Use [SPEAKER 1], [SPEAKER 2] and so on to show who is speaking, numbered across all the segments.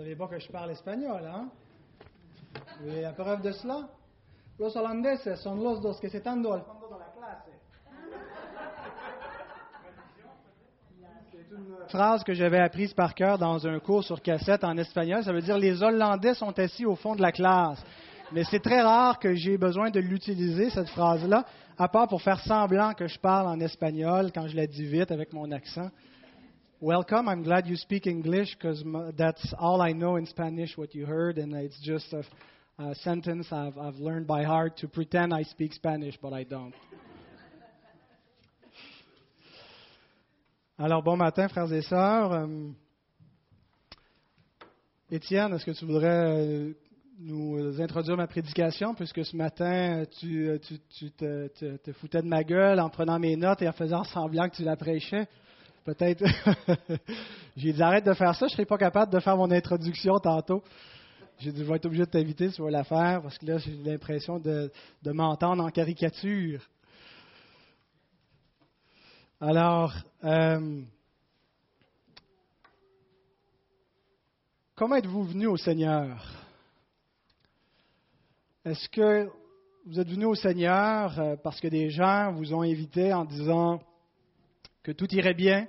[SPEAKER 1] savez pas que je parle espagnol, hein? Y a preuve de cela? Los holandeses son los dos que se están al fondo de la clase. C'est une phrase que j'avais apprise par cœur dans un cours sur cassette en espagnol. Ça veut dire les Hollandais sont assis au fond de la classe. Mais c'est très rare que j'ai besoin de l'utiliser, cette phrase-là, à part pour faire semblant que je parle en espagnol quand je la dis vite avec mon accent. Welcome. I'm glad you speak English because that's all I know in Spanish, what you heard, and it's just a, a sentence I've, I've learned by heart to pretend I speak Spanish, but I don't. Alors, bon matin, frères et sœurs. Euh, Étienne, est-ce que tu voudrais euh, nous introduire ma prédication, puisque ce matin, tu, tu, tu te, te, te, foutais de ma gueule en prenant mes notes et en faisant semblant que tu la prêchais? Peut-être. J'ai dit arrête de faire ça, je ne serai pas capable de faire mon introduction tantôt. J'ai dit je vais être obligé de t'inviter, tu vas la faire, parce que là, j'ai l'impression de, de m'entendre en caricature. Alors, euh, comment êtes-vous venu au Seigneur? Est-ce que vous êtes venu au Seigneur euh, parce que des gens vous ont invité en disant que tout irait bien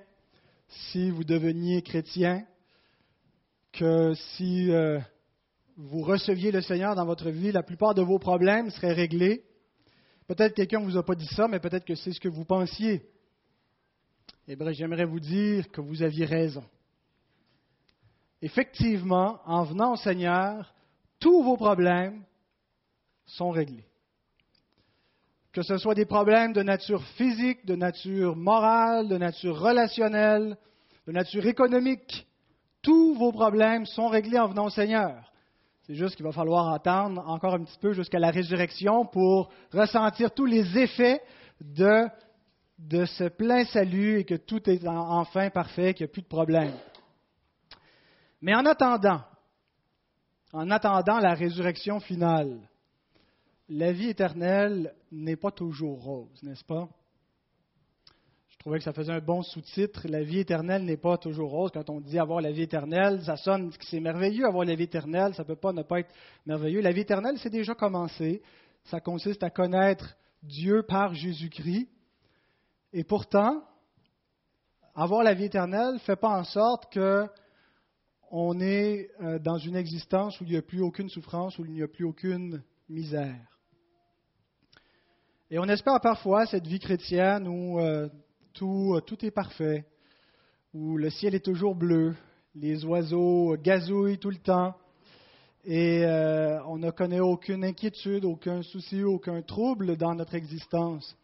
[SPEAKER 1] si vous deveniez chrétien, que si euh, vous receviez le Seigneur dans votre vie, la plupart de vos problèmes seraient réglés. Peut-être quelqu'un ne vous a pas dit ça, mais peut-être que c'est ce que vous pensiez. Eh bien, j'aimerais vous dire que vous aviez raison. Effectivement, en venant au Seigneur, tous vos problèmes sont réglés que ce soit des problèmes de nature physique, de nature morale, de nature relationnelle, de nature économique, tous vos problèmes sont réglés en venant au Seigneur. C'est juste qu'il va falloir attendre encore un petit peu jusqu'à la résurrection pour ressentir tous les effets de, ce plein salut et que tout est enfin parfait, qu'il n'y a plus de problème. Mais en attendant, en attendant la résurrection finale, la vie éternelle n'est pas toujours rose, n'est-ce pas? Je trouvais que ça faisait un bon sous-titre. La vie éternelle n'est pas toujours rose. Quand on dit avoir la vie éternelle, ça sonne que c'est merveilleux avoir la vie éternelle. Ça ne peut pas ne pas être merveilleux. La vie éternelle, c'est déjà commencé. Ça consiste à connaître Dieu par Jésus-Christ. Et pourtant, avoir la vie éternelle ne fait pas en sorte que on est euh, dans une existence où il n'y a plus aucune souffrance, où il n'y a plus aucune misère. Et on espère parfois cette vie chrétienne où euh, tout, euh, tout est parfait, où le ciel est toujours bleu, les oiseaux gazouillent tout le temps, et euh, on ne connaît aucune inquiétude, aucun souci, aucun trouble dans notre existence.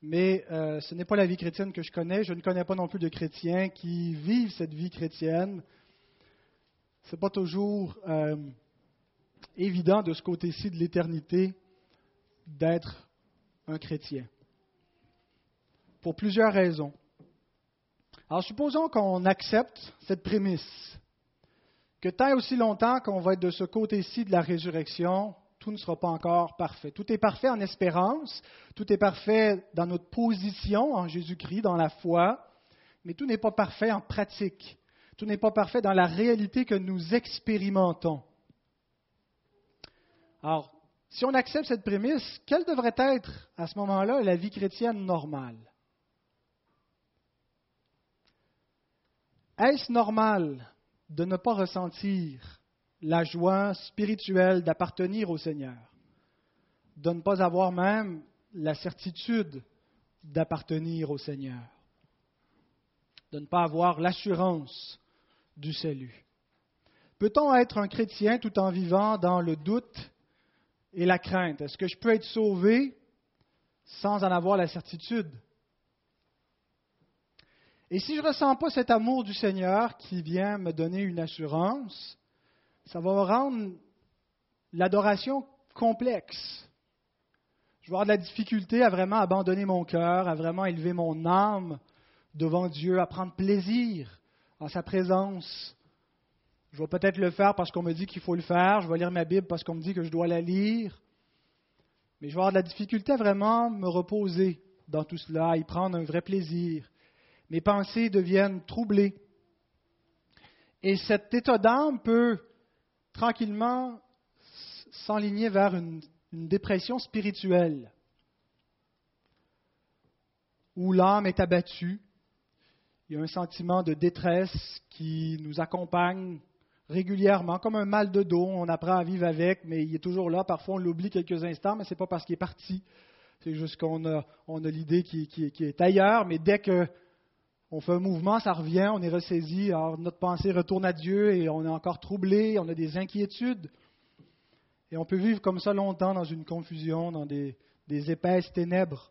[SPEAKER 1] Mais ce n'est pas la vie chrétienne que je connais. Je ne connais pas non plus de chrétiens qui vivent cette vie chrétienne. Ce n'est pas toujours évident de ce côté-ci de l'éternité d'être un chrétien. Pour plusieurs raisons. Alors supposons qu'on accepte cette prémisse, que tant et aussi longtemps qu'on va être de ce côté-ci de la résurrection, tout ne sera pas encore parfait. Tout est parfait en espérance, tout est parfait dans notre position en Jésus-Christ, dans la foi, mais tout n'est pas parfait en pratique. Tout n'est pas parfait dans la réalité que nous expérimentons. Alors, si on accepte cette prémisse, quelle devrait être à ce moment-là la vie chrétienne normale? Est-ce normal de ne pas ressentir la joie spirituelle d'appartenir au Seigneur, de ne pas avoir même la certitude d'appartenir au Seigneur, de ne pas avoir l'assurance du salut? Peut-on être un chrétien tout en vivant dans le doute et la crainte. Est-ce que je peux être sauvé sans en avoir la certitude? Et si je ne ressens pas cet amour du Seigneur qui vient me donner une assurance, ça va rendre l'adoration complexe. Je vais avoir de la difficulté à vraiment abandonner mon cœur, à vraiment élever mon âme devant Dieu, à prendre plaisir en sa présence, je vais peut-être le faire parce qu'on me dit qu'il faut le faire. Je vais lire ma Bible parce qu'on me dit que je dois la lire. Mais je vais avoir de la difficulté à vraiment me reposer dans tout cela, y prendre un vrai plaisir. Mes pensées deviennent troublées. Et cet état d'âme peut tranquillement s'enligner vers une dépression spirituelle, où l'âme est abattue, il y a un sentiment de détresse qui nous accompagne régulièrement, comme un mal de dos. On apprend à vivre avec, mais il est toujours là. Parfois, on l'oublie quelques instants, mais ce n'est pas parce qu'il est parti. C'est juste qu'on a, l'idée qui, est ailleurs, mais dès qu'on fait un mouvement, ça revient, on est ressaisi. Alors, notre pensée retourne à Dieu et on est encore troublé, on a des inquiétudes. Et on peut vivre comme ça longtemps dans une confusion, dans des épaisses ténèbres.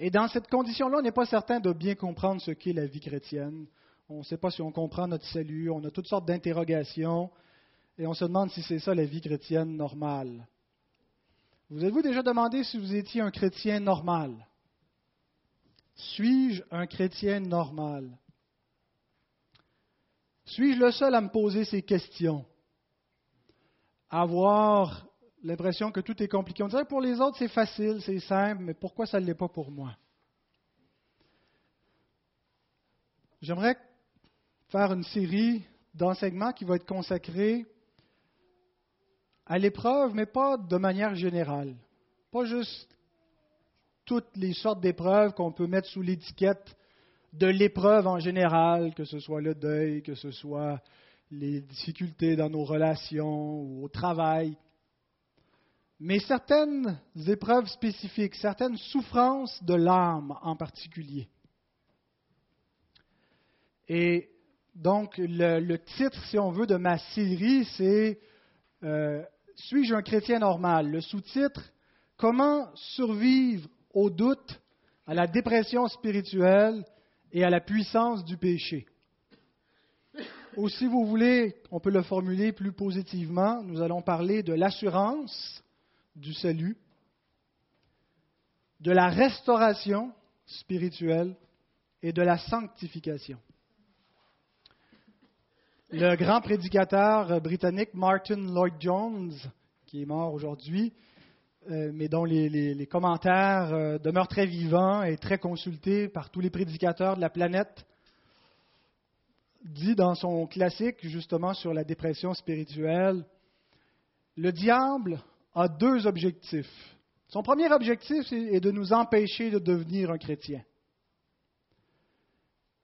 [SPEAKER 1] Et dans cette condition-là, on n'est pas certain de bien comprendre ce qu'est la vie chrétienne. On ne sait pas si on comprend notre salut, on a toutes sortes d'interrogations, et on se demande si c'est ça la vie chrétienne normale. Vous êtes-vous déjà demandé si vous étiez un chrétien normal? Suis-je un chrétien normal? Suis-je le seul à me poser ces questions? Avoir l'impression que tout est compliqué. On dirait que pour les autres, c'est facile, c'est simple, mais pourquoi ça ne l'est pas pour moi? J'aimerais faire une série d'enseignements qui va être consacrée à l'épreuve, mais pas de manière générale. Pas juste toutes les sortes d'épreuves qu'on peut mettre sous l'étiquette de l'épreuve en général, que ce soit le deuil, que ce soit les difficultés dans nos relations ou au travail mais certaines épreuves spécifiques, certaines souffrances de l'âme en particulier. Et donc, le, titre, si on veut, de ma série, c'est euh, Suis-je un chrétien normal? Le sous-titre, Comment survivre au doute, à la dépression spirituelle et à la puissance du péché? Ou si vous voulez, on peut le formuler plus positivement, nous allons parler de l'assurance du salut, de la restauration spirituelle et de la sanctification. Le grand prédicateur britannique Martin Lloyd Jones, qui est mort aujourd'hui, euh, mais dont les, commentaires euh, demeurent très vivants et très consultés par tous les prédicateurs de la planète, dit dans son classique justement sur la dépression spirituelle, le diable a deux objectifs. Son premier objectif est de nous empêcher de devenir un chrétien.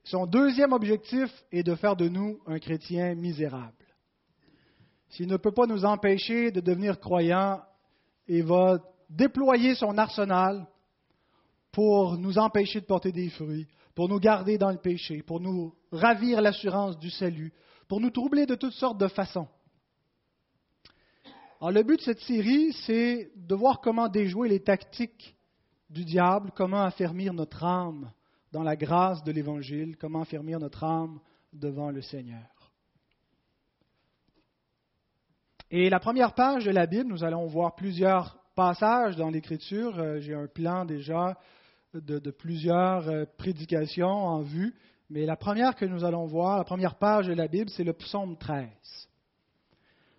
[SPEAKER 1] Son deuxième objectif est de faire de nous un chrétien misérable. S'il ne peut pas nous empêcher de devenir croyants, il va déployer son arsenal pour nous empêcher de porter des fruits, pour nous garder dans le péché, pour nous ravir l'assurance du salut, pour nous troubler de toutes sortes de façons. Alors, le but de cette série, c'est de voir comment déjouer les tactiques du diable, comment affermir notre âme dans la grâce de l'Évangile, comment affermir notre âme devant le Seigneur. Et la première page de la Bible, nous allons voir plusieurs passages dans l'Écriture. Euh, j'ai un plan déjà de, plusieurs euh, prédications en vue, mais la première que nous allons voir, la première page de la Bible, c'est le psaume 13.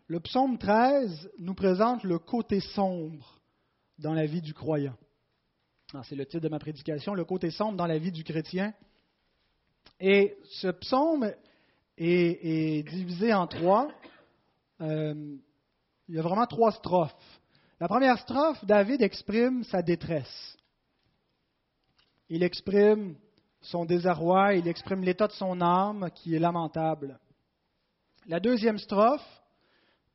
[SPEAKER 1] Le psaume 13 nous présente le côté sombre dans la vie du croyant. C'est le titre de ma prédication, le côté sombre dans la vie du chrétien. Et ce psaume est, divisé en trois. Euh, il y a vraiment trois strophes. La première strophe, David exprime sa détresse. Il exprime son désarroi, il exprime l'état de son âme qui est lamentable. La deuxième strophe,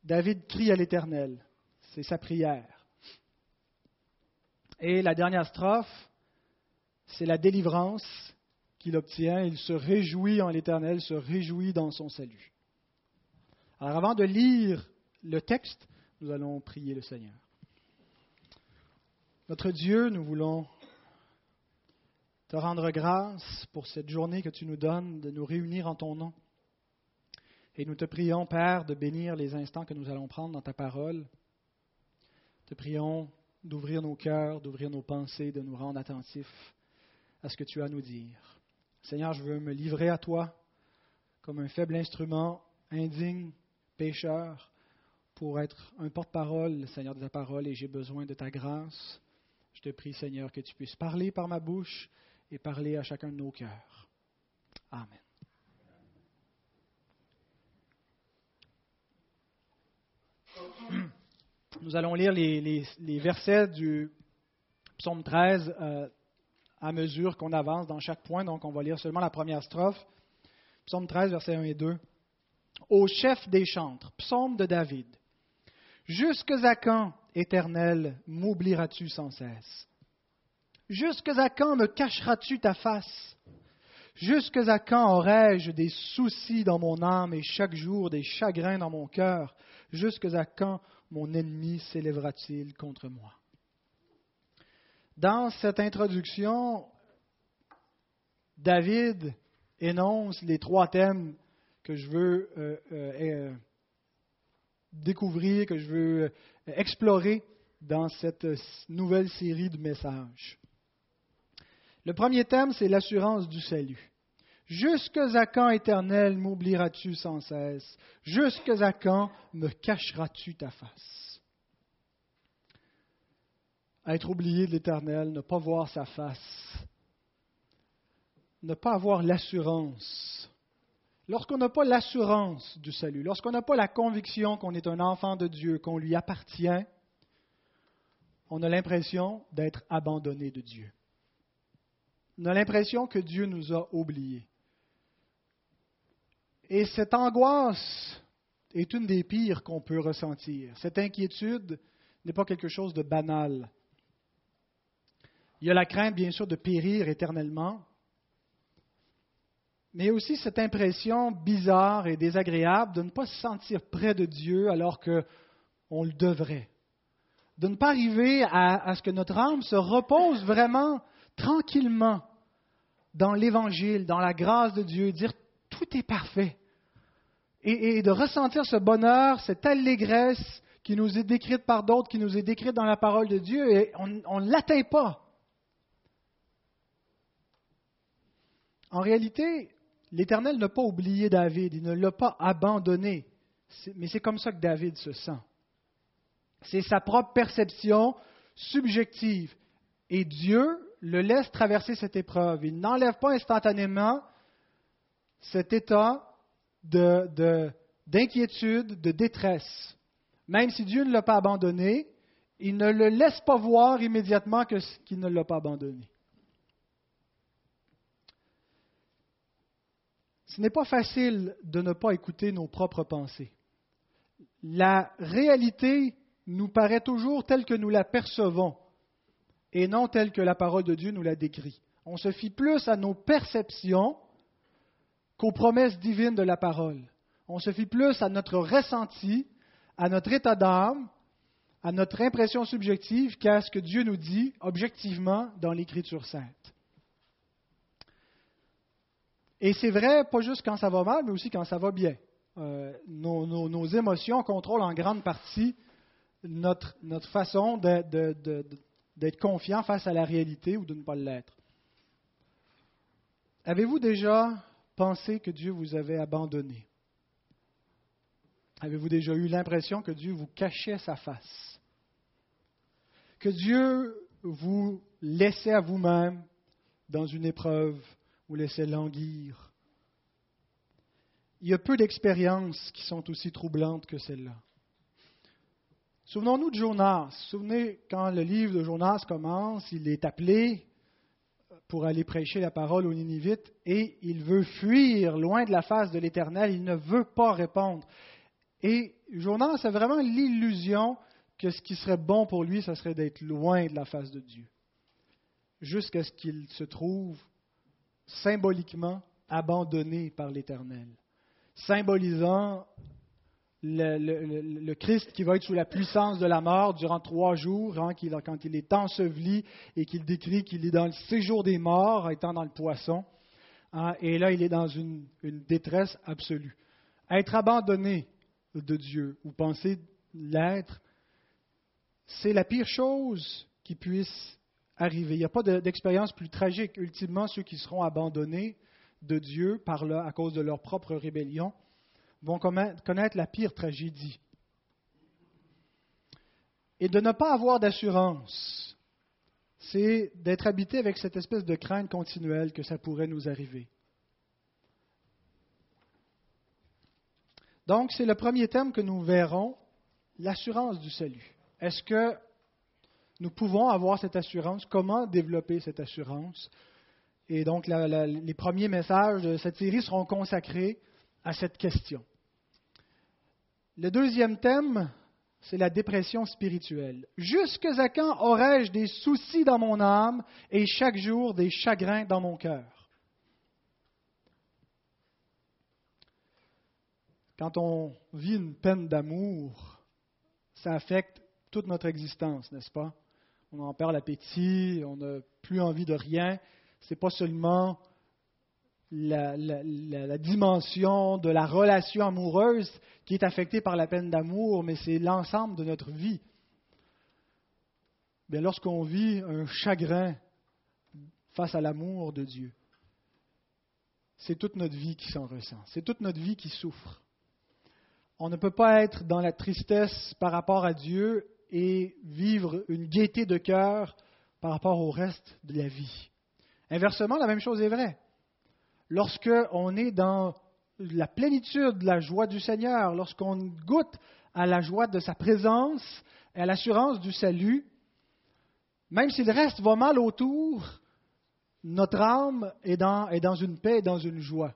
[SPEAKER 1] David crie à l'Éternel. C'est sa prière. Et la dernière strophe, c'est la délivrance qu'il obtient. Il se réjouit en l'Éternel, se réjouit dans son salut. Alors avant de lire le texte, nous allons prier le Seigneur. Notre Dieu, nous voulons te rendre grâce pour cette journée que tu nous donnes de nous réunir en ton nom. Et nous te prions, Père, de bénir les instants que nous allons prendre dans ta parole. Te prions d'ouvrir nos cœurs, d'ouvrir nos pensées, de nous rendre attentifs à ce que tu as à nous dire. Seigneur, je veux me livrer à toi comme un faible instrument, indigne, pécheur, pour être un porte-parole, Seigneur, de ta parole, et j'ai besoin de ta grâce. Je te prie, Seigneur, que tu puisses parler par ma bouche et parler à chacun de nos cœurs. Amen. Amen. Nous allons lire les, versets du psaume 13 euh, à mesure qu'on avance dans chaque point. Donc, on va lire seulement la première strophe. Psaume 13, versets 1 et 2. Au chef des chantres, psaume de David. Jusque à quand, éternel, m'oublieras-tu sans cesse? Jusque à quand me cacheras-tu ta face? Jusque à quand aurai-je des soucis dans mon âme et chaque jour des chagrins dans mon cœur? Jusque à quand mon ennemi s'élèvera-t-il contre moi? Dans cette introduction, David énonce les trois thèmes que je veux euh, euh, euh, découvrir, que je veux explorer dans cette nouvelle série de messages. Le premier thème, c'est l'assurance du salut. Jusque à quand, éternel, m'oublieras-tu sans cesse? Jusque à quand me cacheras-tu ta face? Être oublié de l'éternel, ne pas voir sa face, ne pas avoir l'assurance. Lorsqu'on n'a pas l'assurance du salut, lorsqu'on n'a pas la conviction qu'on est un enfant de Dieu, qu'on lui appartient, on a l'impression d'être abandonné de Dieu. On a l'impression que Dieu nous a oubliés. Et cette angoisse est une des pires qu'on peut ressentir. Cette inquiétude n'est pas quelque chose de banal. Il y a la crainte, bien sûr, de périr éternellement, mais aussi cette impression bizarre et désagréable de ne pas se sentir près de Dieu alors qu'on le devrait. De ne pas arriver à, à ce que notre âme se repose vraiment tranquillement dans l'Évangile, dans la grâce de Dieu, dire tout est parfait et, de ressentir ce bonheur, cette allégresse qui nous est décrite par d'autres, qui nous est décrite dans la parole de Dieu, et on ne l'atteint pas. En réalité, l'Éternel n'a pas oublié David, il ne l'a pas abandonné, mais c'est comme ça que David se sent. C'est sa propre perception subjective. Et Dieu le laisse traverser cette épreuve. Il n'enlève pas instantanément cet état d'inquiétude, de, détresse. Même si Dieu ne l'a pas abandonné, il ne le laisse pas voir immédiatement qu'il ne l'a pas abandonné. Ce n'est pas facile de ne pas écouter nos propres pensées. La réalité nous paraît toujours telle que nous la percevons et non telle que la parole de Dieu nous la décrit. On se fie plus à nos perceptions qu'aux promesses divines de la parole. On se fie plus à notre ressenti, à notre état d'âme, à notre impression subjective qu'à ce que Dieu nous dit objectivement dans l'Écriture sainte. Et c'est vrai, pas juste quand ça va mal, mais aussi quand ça va bien. Euh, nos, émotions contrôlent en grande partie notre, notre façon d'être confiant face à la réalité ou de ne pas l'être. Avez-vous déjà pensé que Dieu vous avait abandonné? Avez-vous déjà eu l'impression que Dieu vous cachait sa face? Que Dieu vous laissait à vous-même dans une épreuve, vous laissait languir? Il y a peu d'expériences qui sont aussi troublantes que celle-là. Souvenons-nous de Jonas. Souvenez, quand le livre de Jonas commence, il est appelé pour aller prêcher la parole aux Ninivites et il veut fuir loin de la face de l'Éternel, il ne veut pas répondre. Et Jonas a vraiment l'illusion que ce qui serait bon pour lui, ce serait d'être loin de la face de Dieu, jusqu'à ce qu'il se trouve symboliquement abandonné par l'Éternel, symbolisant le, Christ qui va être sous la puissance de la mort durant trois jours, hein, quand il est enseveli et qu'il décrit qu'il est dans le séjour des morts, étant dans le poisson. Hein, et là, il est dans une, détresse absolue. Être abandonné de Dieu, ou penser l'être, c'est la pire chose qui puisse arriver. Il n'y a pas d'expérience plus tragique. Ultimement, ceux qui seront abandonnés de Dieu à cause de leur propre rébellion, vont connaître la pire tragédie. Et de ne pas avoir d'assurance, c'est d'être habité avec cette espèce de crainte continuelle que ça pourrait nous arriver. Donc, c'est le premier thème que nous verrons, l'assurance du salut. est-ce que nous pouvons avoir cette assurance? Comment développer cette assurance? Et donc, les premiers messages de cette série seront consacrés à cette question. Le deuxième thème, c'est la dépression spirituelle. Jusque à quand aurais-je des soucis dans mon âme et chaque jour des chagrins dans mon cœur? Quand on vit une peine d'amour, ça affecte toute notre existence, n'est-ce pas? On en perd l'appétit, on n'a plus envie de rien. Ce n'est pas seulement la, dimension de la relation amoureuse qui est affectée par la peine d'amour, mais c'est l'ensemble de notre vie. Lorsqu'on vit un chagrin face à l'amour de Dieu, c'est toute notre vie qui s'en ressent, c'est toute notre vie qui souffre. On ne peut pas être dans la tristesse par rapport à Dieu et vivre une gaieté de cœur par rapport au reste de la vie. Inversement, la même chose est vraie lorsqu'on est dans la plénitude de la joie du Seigneur, lorsqu'on goûte à la joie de sa présence et à l'assurance du salut, même si le reste va mal autour, notre âme est dans, une paix dans une joie.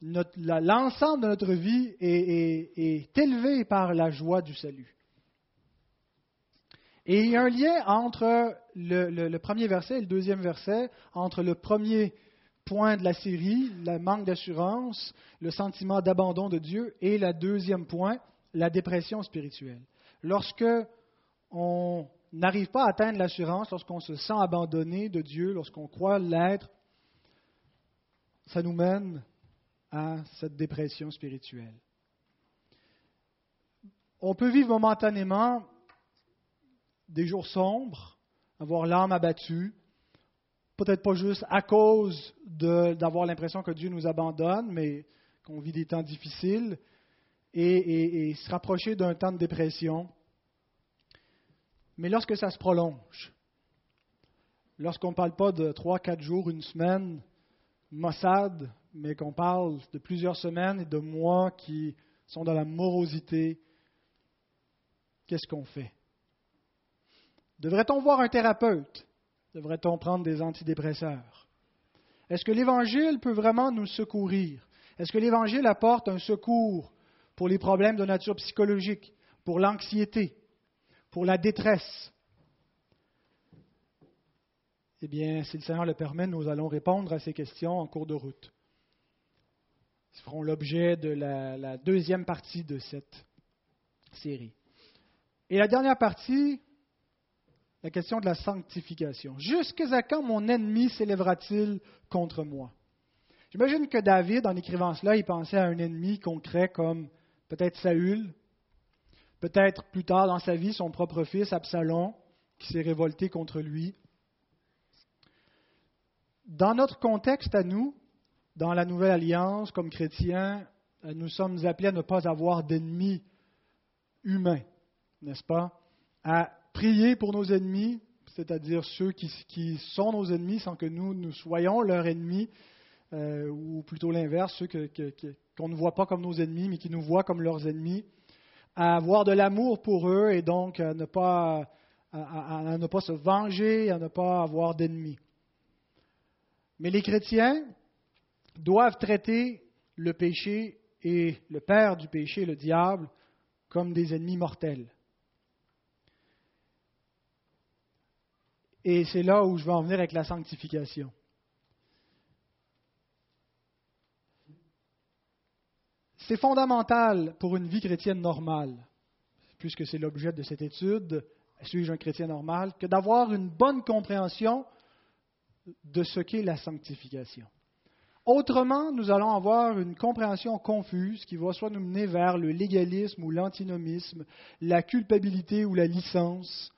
[SPEAKER 1] L'ensemble de notre vie est, élevé par la joie du salut. Et il y a un lien entre le, le premier verset et le deuxième verset, entre le premier point de la série, le manque d'assurance, le sentiment d'abandon de Dieu, et le deuxième point, la dépression spirituelle. Lorsque on n'arrive pas à atteindre l'assurance, lorsqu'on se sent abandonné de Dieu, lorsqu'on croit l'être, ça nous mène à cette dépression spirituelle. On peut vivre momentanément des jours sombres, avoir l'âme abattue, peut-être pas juste à cause d'avoir l'impression que Dieu nous abandonne, mais qu'on vit des temps difficiles, et, se rapprocher d'un temps de dépression. Mais lorsque ça se prolonge, lorsqu'on ne parle pas de trois, quatre jours, une semaine, Mossad, mais qu'on parle de plusieurs semaines et de mois qui sont dans la morosité, qu'est-ce qu'on fait? Devrait-on voir un thérapeute? Devrait-on prendre des antidépresseurs? Est-ce que l'Évangile peut vraiment nous secourir? Est-ce que l'Évangile apporte un secours pour les problèmes de nature psychologique, pour l'anxiété, pour la détresse? Eh bien, si le Seigneur le permet, nous allons répondre à ces questions en cours de route. Ils feront l'objet de la, la, deuxième partie de cette série. Et la dernière partie la question de la sanctification. Jusqu'à quand mon ennemi s'élèvera-t-il contre moi? J'imagine que David, en écrivant cela, il pensait à un ennemi concret comme peut-être Saül, peut-être plus tard dans sa vie son propre fils Absalom, qui s'est révolté contre lui. Dans notre contexte à nous, dans la Nouvelle Alliance, comme chrétiens, nous sommes appelés à ne pas avoir d'ennemis humains, n'est-ce pas? Prier pour nos ennemis, c'est-à-dire ceux qui, sont nos ennemis sans que nous, nous soyons leurs ennemis, euh, ou plutôt l'inverse, ceux qu'on ne voit pas comme nos ennemis, mais qui nous voient comme leurs ennemis, à avoir de l'amour pour eux et donc à ne pas, ne pas se venger, à ne pas avoir d'ennemis. Mais les chrétiens doivent traiter le péché et le père du péché, le diable, comme des ennemis mortels. Et c'est là où je vais en venir avec la sanctification. C'est fondamental pour une vie chrétienne normale, puisque c'est l'objet de cette étude, suis-je un chrétien normal, que d'avoir une bonne compréhension de ce qu'est la sanctification. Autrement, nous allons avoir une compréhension confuse qui va soit nous mener vers le légalisme ou l'antinomisme, la culpabilité ou la licence,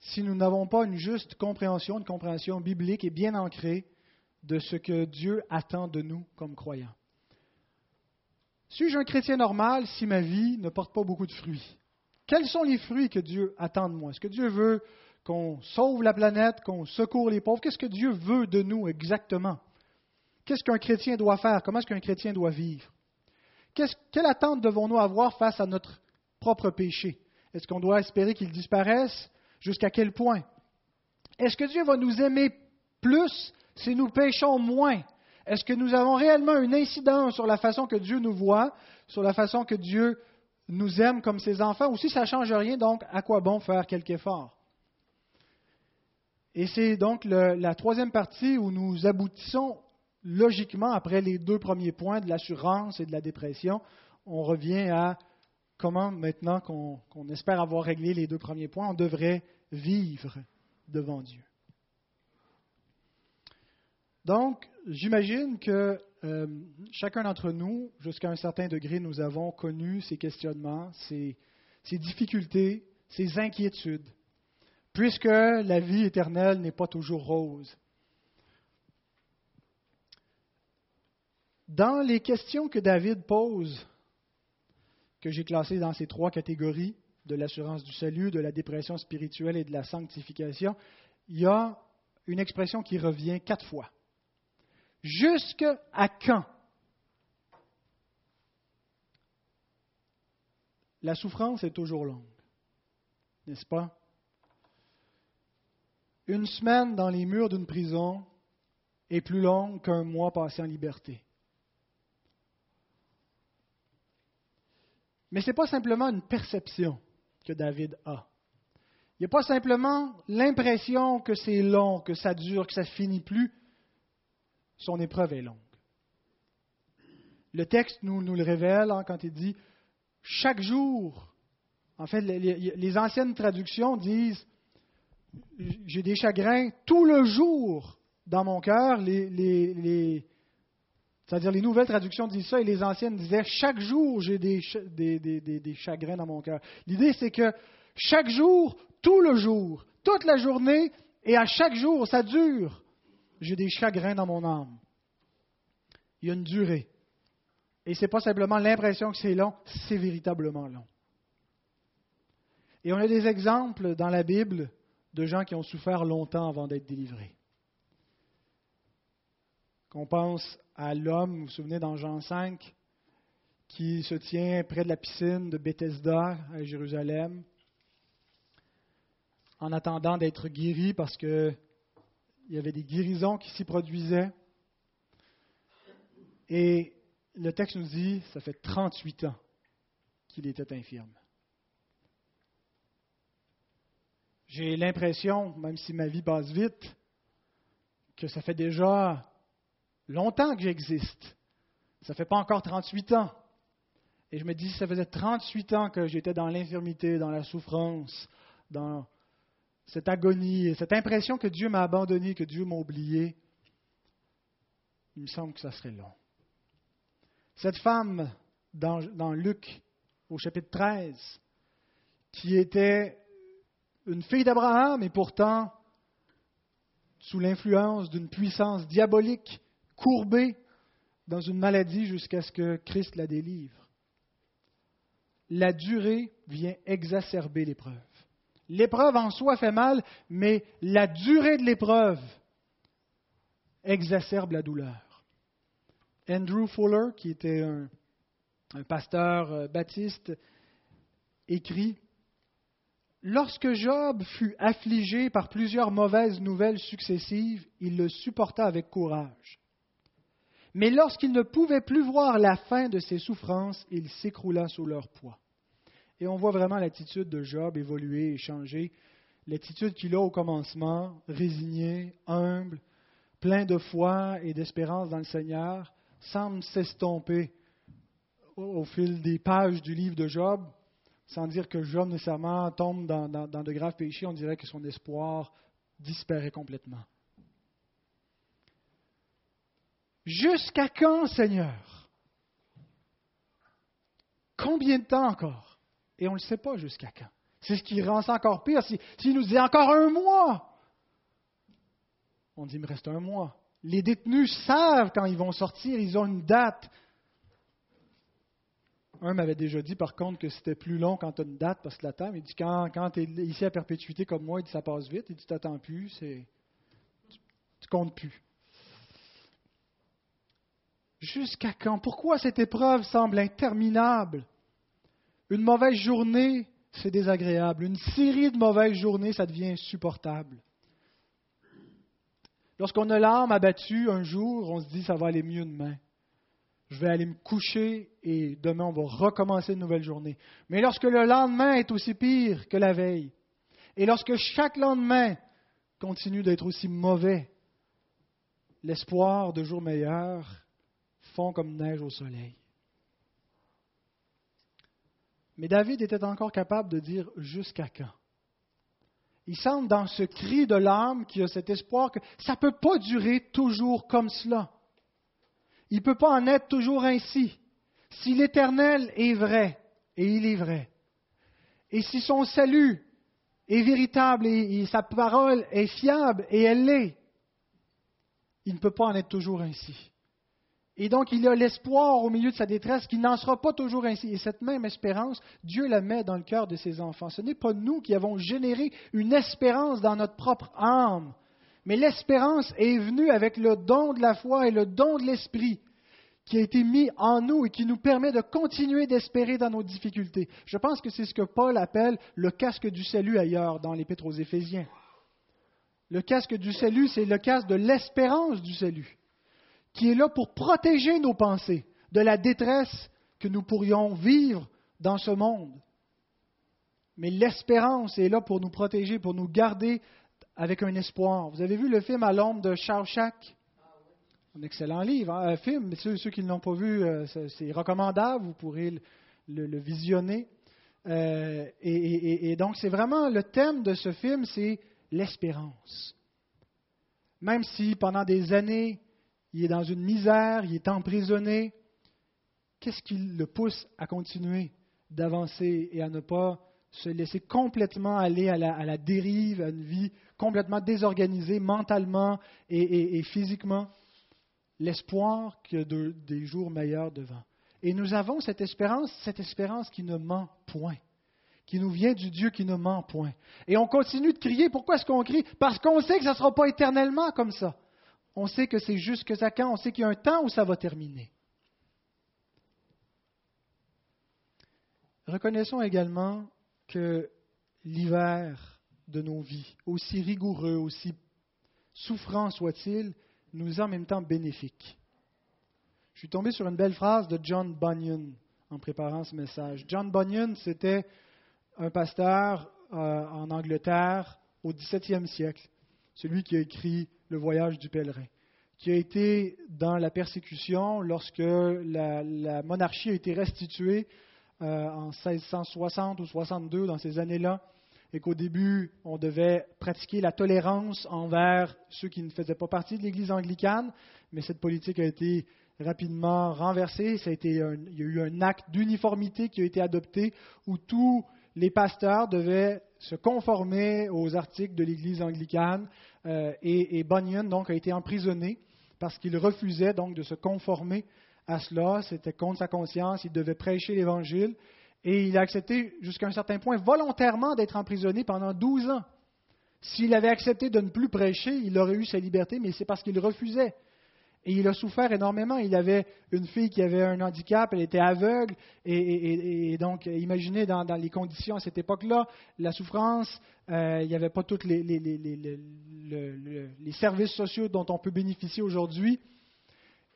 [SPEAKER 1] si nous n'avons pas une juste compréhension, une compréhension biblique et bien ancrée de ce que Dieu attend de nous comme croyants. Suis-je un chrétien normal si ma vie ne porte pas beaucoup de fruits? Quels sont les fruits que Dieu attend de moi? Est-ce que Dieu veut qu'on sauve la planète, qu'on secourt les pauvres? Qu'est-ce que Dieu veut de nous exactement? Qu'est-ce qu'un chrétien doit faire? Comment est-ce qu'un chrétien doit vivre? quelle attente devons-nous avoir face à notre propre péché? Est-ce qu'on doit espérer qu'ils disparaissent Jusqu'à quel point? Est-ce que Dieu va nous aimer plus si nous péchons moins? Est-ce que nous avons réellement une incidence sur la façon que Dieu nous voit, sur la façon que Dieu nous aime comme ses enfants, ou si ça ne change rien, donc à quoi bon faire quelque effort? Et c'est donc la troisième partie où nous aboutissons logiquement, après les deux premiers points de l'assurance et de la dépression, on revient à comment, maintenant qu'on espère avoir réglé les deux premiers points, on devrait vivre devant Dieu. Donc, j'imagine que euh, chacun d'entre nous, jusqu'à un certain degré, nous avons connu ces questionnements, ces, ces difficultés, ces inquiétudes, puisque la vie éternelle n'est pas toujours rose. Dans les questions que David pose, que j'ai classées dans ces trois catégories, de l'assurance du salut, de la dépression spirituelle et de la sanctification, il y a une expression qui revient quatre fois. Jusqu'à quand La souffrance est toujours longue, n'est-ce pas? Une semaine dans les murs d'une prison est plus longue qu'un mois passé en liberté. Mais ce n'est pas simplement une perception que David a. Il n'y a pas simplement l'impression que c'est long, que ça dure, que ça finit plus. Son épreuve est longue. Le texte nous, le révèle hein, quand il dit chaque jour. En fait, les, anciennes traductions disent j'ai des chagrins tout le jour dans mon cœur. les, c'est-à-dire, les nouvelles traductions disent ça et les anciennes disaient Chaque jour, j'ai des, des, chagrins dans mon cœur. L'idée, c'est que chaque jour, tout le jour, toute la journée, et à chaque jour, ça dure, j'ai des chagrins dans mon âme. Il y a une durée. Et ce n'est pas simplement l'impression que c'est long, c'est véritablement long. Et on a des exemples dans la Bible de gens qui ont souffert longtemps avant d'être délivrés. Qu'on pense à l'homme, vous vous souvenez dans Jean 5, qui se tient près de la piscine de Bethesda à Jérusalem, en attendant d'être guéri parce qu'il y avait des guérisons qui s'y produisaient. Et le texte nous dit, ça fait 38 ans qu'il était infirme. J'ai l'impression, même si ma vie passe vite, que ça fait déjà longtemps que j'existe. Ça ne fait pas encore 38 ans. Et je me dis, ça faisait 38 ans que j'étais dans l'infirmité, dans la souffrance, dans cette agonie, cette impression que Dieu m'a abandonné, que Dieu m'a oublié. Il me semble que ça serait long. Cette femme dans, dans Luc, au chapitre 13, qui était une fille d'Abraham et pourtant sous l'influence d'une puissance diabolique, courbée dans une maladie jusqu'à ce que Christ la délivre. La durée vient exacerber l'épreuve. L'épreuve en soi fait mal, mais la durée de l'épreuve exacerbe la douleur. Andrew Fuller, qui était un, un pasteur euh, baptiste, écrit Lorsque Job fut affligé par plusieurs mauvaises nouvelles successives, il le supporta avec courage. Mais lorsqu'il ne pouvait plus voir la fin de ses souffrances, il s'écroula sous leur poids. Et on voit vraiment l'attitude de Job évoluer et changer. L'attitude qu'il a au commencement, résigné, humble, plein de foi et d'espérance dans le Seigneur, semble s'estomper au fil des pages du livre de Job, sans dire que Job nécessairement tombe dans, dans de graves péchés, on dirait que son espoir disparaît complètement. Jusqu'à quand, Seigneur? Combien de temps encore? Et on ne le sait pas jusqu'à quand. C'est ce qui rend ça encore pire. S'il nous dit encore un mois, on dit, il me reste un mois. Les détenus savent quand ils vont sortir, ils ont une date. Un m'avait déjà dit par contre que c'était plus long quand tu as une date parce que la table, il dit quand, quand tu es ici à perpétuité comme moi, il dit ça passe vite, il dit t'attends plus, c'est, tu, tu comptes plus. Jusqu'à quand? Pourquoi cette épreuve semble interminable? Une mauvaise journée c'est désagréable. Une série de mauvaises journées, ça devient insupportable. Lorsqu'on a l'âme abattue un jour, on se dit ça va aller mieux demain. Je vais aller me coucher et demain on va recommencer une nouvelle journée. Mais lorsque le lendemain est aussi pire que la veille, et lorsque chaque lendemain continue d'être aussi mauvais, l'espoir de jours meilleurs fond comme neige au soleil. Mais David était encore capable de dire jusqu'à quand? Il semble dans ce cri de l'âme qu'il a cet espoir que ça ne peut pas durer toujours comme cela. Il ne peut pas en être toujours ainsi. Si l'Éternel est vrai, et il est vrai, et si son salut est véritable et, sa parole est fiable, et elle l'est, il ne peut pas en être toujours ainsi. Et donc, il a l'espoir au milieu de sa détresse qu'il n'en sera pas toujours ainsi. Et cette même espérance, Dieu la met dans le cœur de ses enfants. Ce n'est pas nous qui avons généré une espérance dans notre propre âme, mais l'espérance est venue avec le don de la foi et le don de l'esprit qui a été mis en nous et qui nous permet de continuer d'espérer dans nos difficultés. Je pense que c'est ce que Paul appelle le casque du salut ailleurs dans l'Épître aux Éphésiens. Le casque du salut, c'est le casque de l'espérance du salut qui est là pour protéger nos pensées de la détresse que nous pourrions vivre dans ce monde. Mais l'espérance est là pour nous protéger, pour nous garder avec un espoir. Vous avez vu le film À l'ombre de Shawshank Un excellent livre, hein, un film, mais ceux, qui ne l'ont pas vu, euh, c'est recommandable, vous pourrez le, visionner. Euh, et donc, c'est vraiment le thème de ce film, c'est l'espérance. Même si pendant des années, il est dans une misère, il est emprisonné. Qu'est-ce qui le pousse à continuer d'avancer et à ne pas se laisser complètement aller à la, dérive, à une vie complètement désorganisée mentalement et, physiquement? L'espoir y a des jours meilleurs devant. Et nous avons cette espérance, cette espérance qui ne ment point, qui nous vient du Dieu qui ne ment point. Et on continue de crier. Pourquoi est-ce qu'on crie? Parce qu'on sait que ça ne sera pas éternellement comme ça. On sait que c'est juste que ça quand, on sait qu'il y a un temps où ça va terminer. Reconnaissons également que l'hiver de nos vies, aussi rigoureux, aussi souffrant soit-il, nous est en même temps bénéfique. Je suis tombé sur une belle phrase de John Bunyan en préparant ce message. John Bunyan, c'était un pasteur euh, en Angleterre au XVIIe siècle, celui qui a écrit le voyage du pèlerin, qui a été dans la persécution lorsque la, monarchie a été restituée euh, en 1660 ou 62, dans ces années-là, et qu'au début, on devait pratiquer la tolérance envers ceux qui ne faisaient pas partie de l'Église anglicane, mais cette politique a été rapidement renversée. Il y a eu un acte d'uniformité qui a été adopté où tous les pasteurs devaient se conformer aux articles de l'Église anglicane euh, et, Bunyan donc a été emprisonné parce qu'il refusait donc de se conformer à cela. C'était contre sa conscience. Il devait prêcher l'Évangile et il a accepté jusqu'à un certain point volontairement d'être emprisonné pendant 12 ans. S'il avait accepté de ne plus prêcher, il aurait eu sa liberté, mais c'est parce qu'il refusait. Et il a souffert énormément. Il avait une fille qui avait un handicap, elle était aveugle. Et, donc, imaginez dans, les conditions à cette époque-là, la souffrance, euh, il n'y avait pas tous les, les, services sociaux dont on peut bénéficier aujourd'hui.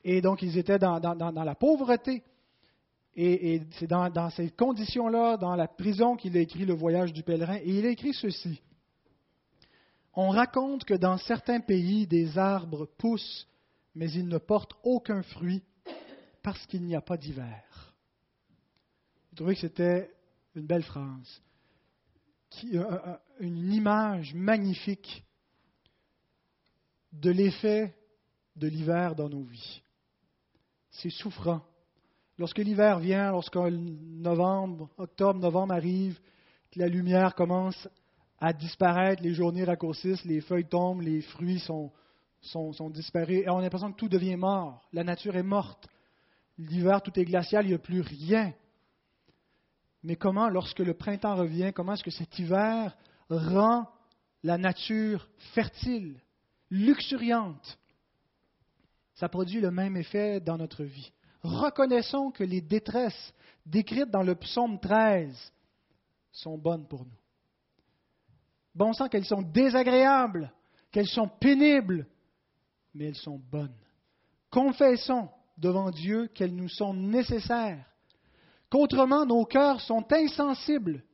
[SPEAKER 1] Et donc, ils étaient dans, la pauvreté. Et, c'est dans, ces conditions-là, dans la prison, qu'il a écrit Le voyage du pèlerin. Et il a écrit ceci. On raconte que dans certains pays, des arbres poussent mais ils ne portent aucun fruit parce qu'il n'y a pas d'hiver. Vous trouvez que c'était une belle phrase, une image magnifique de l'effet de l'hiver dans nos vies. C'est souffrant. Lorsque l'hiver vient, lorsque novembre, octobre, novembre arrive, que la lumière commence à disparaître, les journées raccourcissent, les feuilles tombent, les fruits sont, sont, disparus et on a l'impression que tout devient mort. La nature est morte. L'hiver, tout est glacial, il n'y a plus rien. Mais comment, lorsque le printemps revient, comment est-ce que cet hiver rend la nature fertile, luxuriante? Ça produit le même effet dans notre vie. Reconnaissons que les détresses décrites dans le psaume 13 sont bonnes pour nous. Bon sang qu'elles sont désagréables, qu'elles sont pénibles, mais elles sont bonnes. Confessons devant Dieu qu'elles nous sont nécessaires, qu'autrement nos cœurs sont insensibles.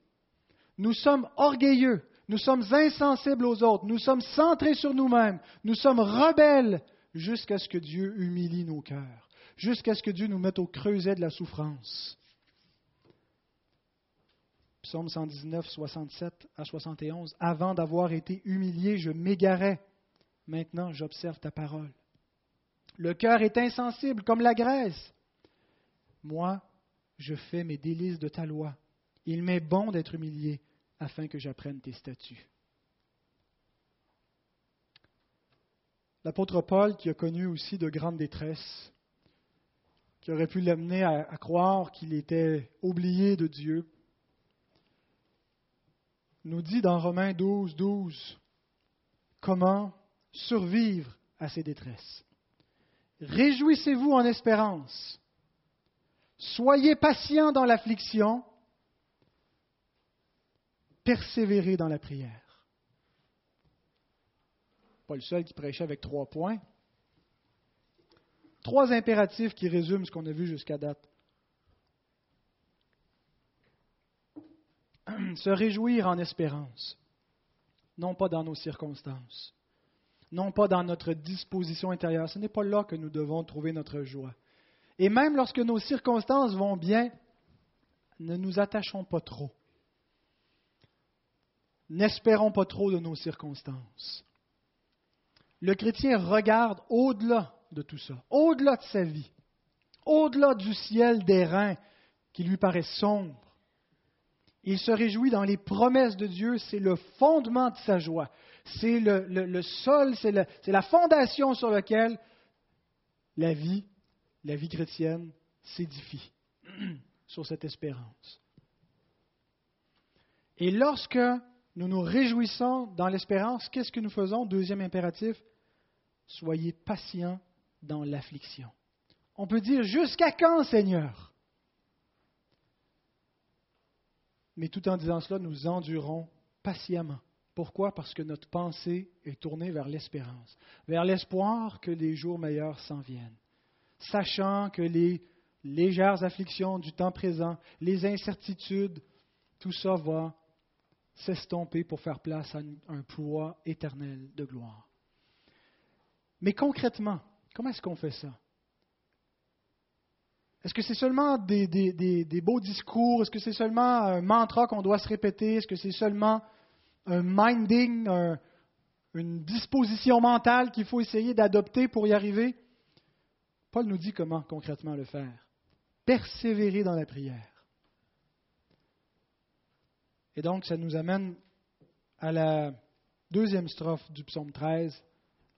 [SPEAKER 1] Nous sommes orgueilleux, nous sommes insensibles aux autres, nous sommes centrés sur nous-mêmes, nous sommes rebelles jusqu'à ce que Dieu humilie nos cœurs, jusqu'à ce que Dieu nous mette au creuset de la souffrance. Psaume 119, 67 à 71. Avant d'avoir été humilié, je m'égarais. Maintenant, j'observe ta parole. Le cœur est insensible comme la graisse. Moi, je fais mes délices de ta loi. Il m'est bon d'être humilié afin que j'apprenne tes statuts. L'apôtre Paul, qui a connu aussi de grandes détresses, qui aurait pu l'amener à, croire qu'il était oublié de Dieu, nous dit dans Romains 12, 12 comment survivre à ces détresses. Réjouissez-vous en espérance. Soyez patients dans l'affliction. Persévérez dans la prière. Pas le seul qui prêchait avec trois points. Trois impératifs qui résument ce qu'on a vu jusqu'à date. Se réjouir en espérance, non pas dans nos circonstances non pas dans notre disposition intérieure. Ce n'est pas là que nous devons trouver notre joie. Et même lorsque nos circonstances vont bien, ne nous attachons pas trop. N'espérons pas trop de nos circonstances. Le chrétien regarde au-delà de tout ça, au-delà de sa vie, au-delà du ciel des reins qui lui paraît sombre. Il se réjouit dans les promesses de Dieu, c'est le fondement de sa joie c'est le, sol, c'est la fondation sur laquelle la vie, la vie chrétienne s'édifie, sur cette espérance. Et lorsque nous nous réjouissons dans l'espérance, qu'est-ce que nous faisons? Deuxième impératif, soyez patients dans l'affliction. On peut dire jusqu'à quand, Seigneur? Mais tout en disant cela, nous endurons patiemment. Pourquoi? Parce que notre pensée est tournée vers l'espérance, vers l'espoir que les jours meilleurs s'en viennent, sachant que les légères afflictions du temps présent, les incertitudes, tout ça va s'estomper pour faire place à un poids éternel de gloire. Mais concrètement, comment est-ce qu'on fait ça? Est-ce que c'est seulement des, beaux discours? Est-ce que c'est seulement un mantra qu'on doit se répéter? Est-ce que c'est seulement un minding, une disposition mentale qu'il faut essayer d'adopter pour y arriver? Paul nous dit comment concrètement le faire. Persévérer dans la prière. Et donc, ça nous amène à la deuxième strophe du psaume 13,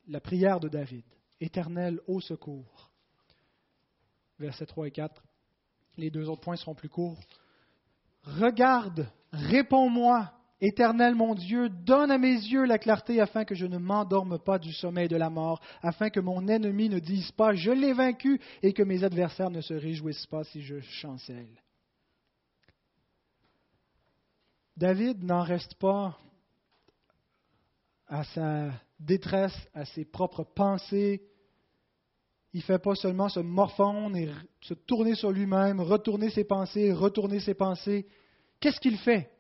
[SPEAKER 1] la prière de David. Éternel, au secours. Versets 3 et 4. Les deux autres points seront plus courts. Regarde, réponds-moi, Éternel mon Dieu, donne à mes yeux la clarté afin que je ne m'endorme pas du sommeil de la mort, afin que mon ennemi ne dise pas je l'ai vaincu et que mes adversaires ne se réjouissent pas si je chancelle. David n'en reste pas à sa détresse, à ses propres pensées. Il ne fait pas seulement se morfondre et se tourner sur lui-même, retourner ses pensées, retourner ses pensées. Qu'est-ce qu'il fait?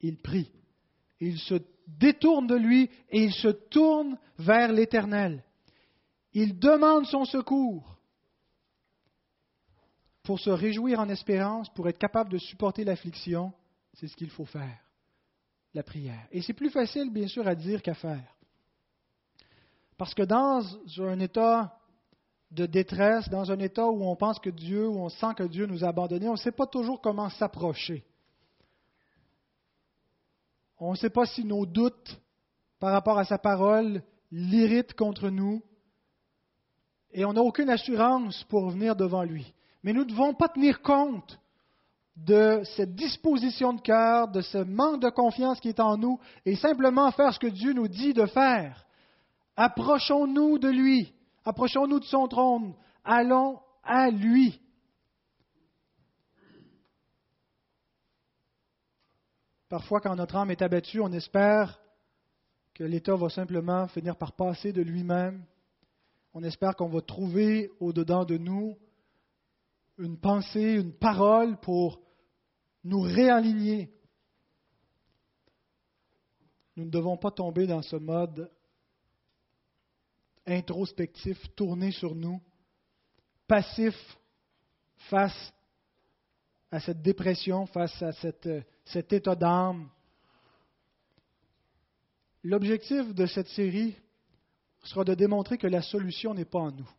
[SPEAKER 1] Il prie. Il se détourne de lui et il se tourne vers l'Éternel. Il demande son secours pour se réjouir en espérance, pour être capable de supporter l'affliction. C'est ce qu'il faut faire, la prière. Et c'est plus facile, bien sûr, à dire qu'à faire. Parce que dans un état de détresse, dans un état où on pense que Dieu, où on sent que Dieu nous a abandonnés, on ne sait pas toujours comment s'approcher. On ne sait pas si nos doutes par rapport à sa parole l'irritent contre nous. Et on n'a aucune assurance pour venir devant lui. Mais nous ne devons pas tenir compte de cette disposition de cœur, de ce manque de confiance qui est en nous, et simplement faire ce que Dieu nous dit de faire. Approchons-nous de lui, approchons-nous de son trône, allons à lui. Parfois, quand notre âme est abattue, on espère que l'État va simplement finir par passer de lui-même. On espère qu'on va trouver au-dedans de nous une pensée, une parole pour nous réaligner. Nous ne devons pas tomber dans ce mode introspectif, tourné sur nous, passif face à cette dépression, face à cette, cet état d'âme. L'objectif de cette série sera de démontrer que la solution n'est pas en nous.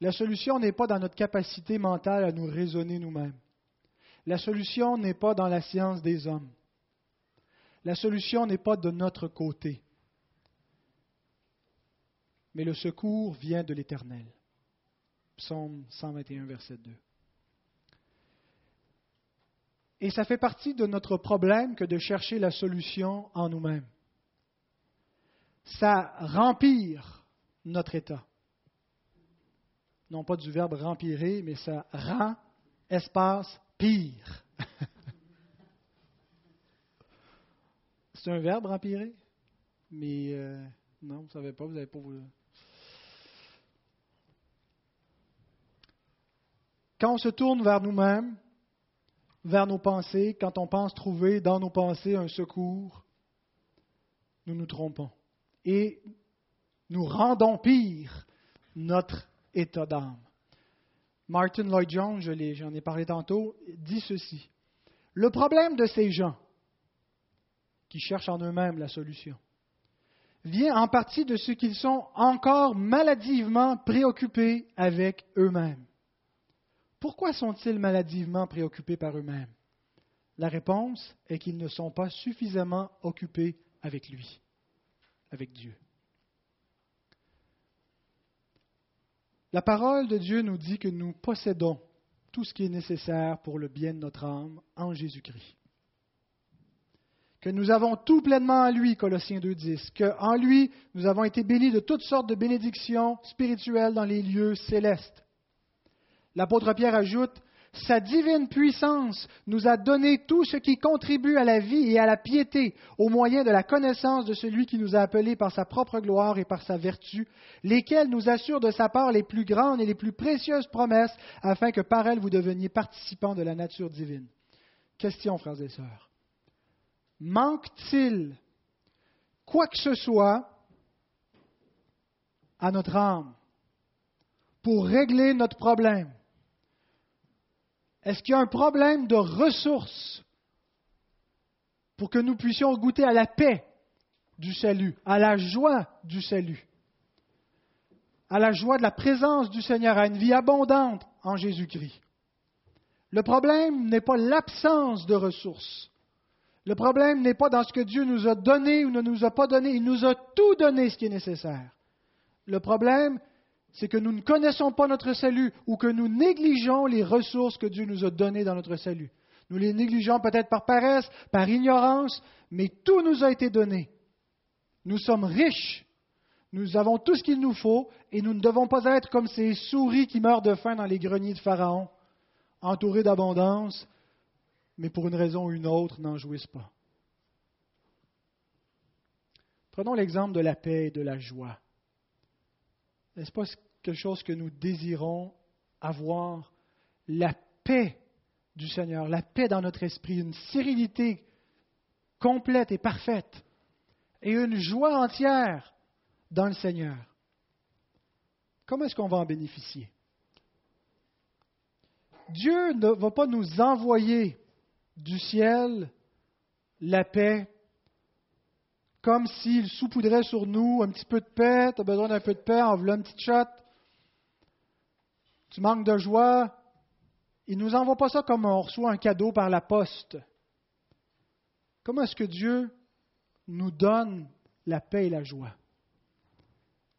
[SPEAKER 1] La solution n'est pas dans notre capacité mentale à nous raisonner nous-mêmes. La solution n'est pas dans la science des hommes. La solution n'est pas de notre côté. Mais le secours vient de l'Éternel. Psaume 121, verset 2. Et ça fait partie de notre problème que de chercher la solution en nous-mêmes. Ça rempire notre état. Non pas du verbe rempirer, mais ça rend, espace, pire. C'est un verbe rempirer? Mais euh, non, vous ne savez pas, vous n'avez pas vous. Quand on se tourne vers nous-mêmes, vers nos pensées, quand on pense trouver dans nos pensées un secours, nous nous trompons. Et nous rendons pire notre état d'âme. Martin Lloyd Jones, j'en ai parlé tantôt, dit ceci. Le problème de ces gens qui cherchent en eux-mêmes la solution vient en partie de ce qu'ils sont encore maladivement préoccupés avec eux-mêmes. Pourquoi sont-ils maladivement préoccupés par eux-mêmes? La réponse est qu'ils ne sont pas suffisamment occupés avec lui, avec Dieu. La parole de Dieu nous dit que nous possédons tout ce qui est nécessaire pour le bien de notre âme en Jésus-Christ. Que nous avons tout pleinement en lui, Colossiens 2.10, qu'en lui, nous avons été bénis de toutes sortes de bénédictions spirituelles dans les lieux célestes L'apôtre Pierre ajoute, Sa divine puissance nous a donné tout ce qui contribue à la vie et à la piété au moyen de la connaissance de celui qui nous a appelés par sa propre gloire et par sa vertu, lesquels nous assurent de sa part les plus grandes et les plus précieuses promesses, afin que par elles vous deveniez participants de la nature divine. Question, frères et sœurs. Manque-t-il quoi que ce soit à notre âme pour régler notre problème? Est-ce qu'il y a un problème de ressources pour que nous puissions goûter à la paix du salut, à la joie du salut, à la joie de la présence du Seigneur, à une vie abondante en Jésus-Christ? Le problème n'est pas l'absence de ressources. Le problème n'est pas dans ce que Dieu nous a donné ou ne nous a pas donné. Il nous a tout donné ce qui est nécessaire. Le problème, c'est que nous ne connaissons pas notre salut ou que nous négligeons les ressources que Dieu nous a données dans notre salut. Nous les négligeons peut-être par paresse, par ignorance, mais tout nous a été donné. Nous sommes riches. Nous avons tout ce qu'il nous faut et nous ne devons pas être comme ces souris qui meurent de faim dans les greniers de Pharaon, entourés d'abondance, mais pour une raison ou une autre n'en jouissent pas. Prenons l'exemple de la paix et de la joie. N'est-ce pas quelque chose que nous désirons avoir? La paix du Seigneur, la paix dans notre esprit, une sérénité complète et parfaite, et une joie entière dans le Seigneur. Comment est-ce qu'on va en bénéficier? Dieu ne va pas nous envoyer du ciel la paix comme s'il saupoudrait sur nous un petit peu de paix, tu as besoin d'un peu de paix, en voilà un petit shot. Tu manques de joie. Il ne nous envoie pas ça comme on reçoit un cadeau par la poste. Comment est-ce que Dieu nous donne la paix et la joie?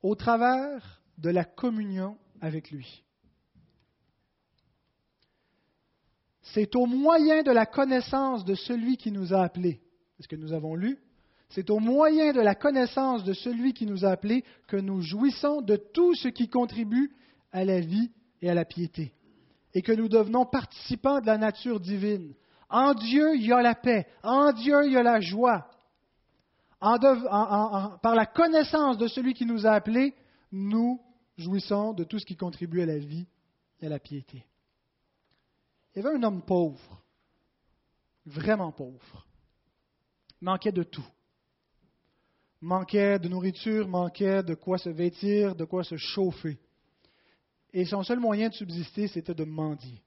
[SPEAKER 1] Au travers de la communion avec lui. C'est au moyen de la connaissance de celui qui nous a appelés. Est-ce que nous avons lu? C'est au moyen de la connaissance de celui qui nous a appelés que nous jouissons de tout ce qui contribue à la vie et à la piété, et que nous devenons participants de la nature divine. En Dieu, il y a la paix. En Dieu, il y a la joie. par la connaissance de celui qui nous a appelés, nous jouissons de tout ce qui contribue à la vie et à la piété. Il y avait un homme pauvre, vraiment pauvre. Manquait de tout. Manquait de nourriture, manquait de quoi se vêtir, de quoi se chauffer. Et son seul moyen de subsister, c'était de mendier.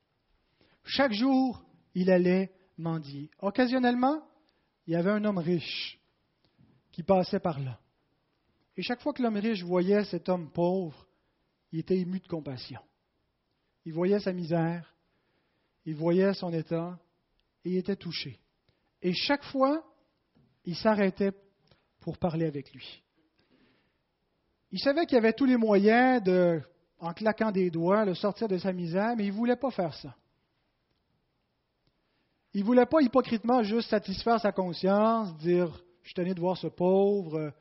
[SPEAKER 1] Chaque jour, il allait mendier. Occasionnellement, il y avait un homme riche qui passait par là. Et chaque fois que l'homme riche voyait cet homme pauvre, il était ému de compassion. Il voyait sa misère, il voyait son état, et il était touché. Et chaque fois, il s'arrêtait pour parler avec lui. Il savait qu'il avait tous les moyens de, en claquant des doigts, le sortir de sa misère, mais il ne voulait pas faire ça. Il ne voulait pas hypocritement juste satisfaire sa conscience, dire Je suis tenu de voir ce pauvre,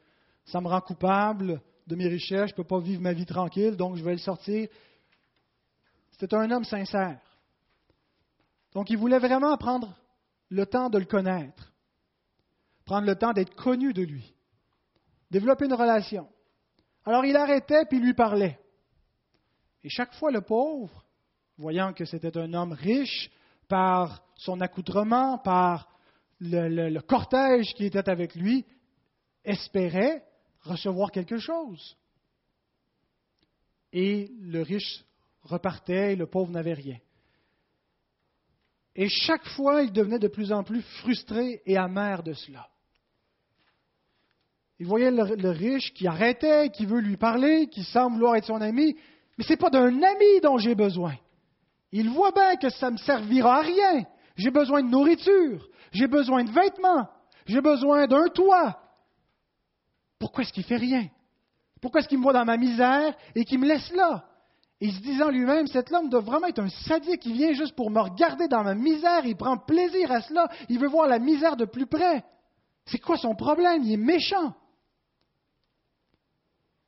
[SPEAKER 1] ça me rend coupable de mes richesses, je ne peux pas vivre ma vie tranquille, donc je vais le sortir. C'était un homme sincère. Donc il voulait vraiment prendre le temps de le connaître, prendre le temps d'être connu de lui, développer une relation. Alors il arrêtait puis lui parlait. Et chaque fois le pauvre, voyant que c'était un homme riche par son accoutrement, par le, cortège qui était avec lui, espérait recevoir quelque chose. Et le riche repartait et le pauvre n'avait rien. Et chaque fois, il devenait de plus en plus frustré et amer de cela. Il voyait le, riche qui arrêtait, qui veut lui parler, qui semble vouloir être son ami, mais ce n'est pas d'un ami dont j'ai besoin. Il voit bien que ça ne me servira à rien. J'ai besoin de nourriture, j'ai besoin de vêtements, j'ai besoin d'un toit. Pourquoi est-ce qu'il ne fait rien? Pourquoi est-ce qu'il me voit dans ma misère et qu'il me laisse là? Et se disant lui-même, cet homme doit vraiment être un sadique qui vient juste pour me regarder dans ma misère, il prend plaisir à cela, il veut voir la misère de plus près. C'est quoi son problème? Il est méchant.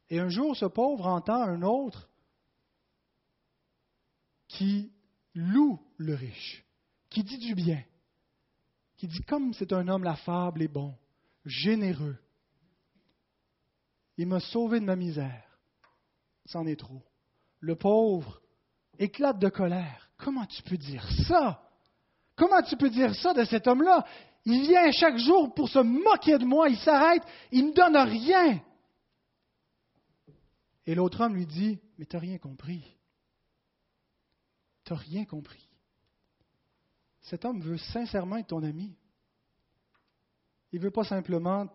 [SPEAKER 1] Et un jour, ce pauvre entend un autre qui loue le riche, qui dit du bien, qui dit comme c'est un homme affable et bon, généreux. Il m'a sauvé de ma misère. C'en est trop. Le pauvre éclate de colère. Comment tu peux dire ça? Comment tu peux dire ça de cet homme-là? Il vient chaque jour pour se moquer de moi, il s'arrête, il ne donne rien. Et l'autre homme lui dit, mais tu n'as rien compris. Tu n'as rien compris. Cet homme veut sincèrement être ton ami. Il ne veut pas simplement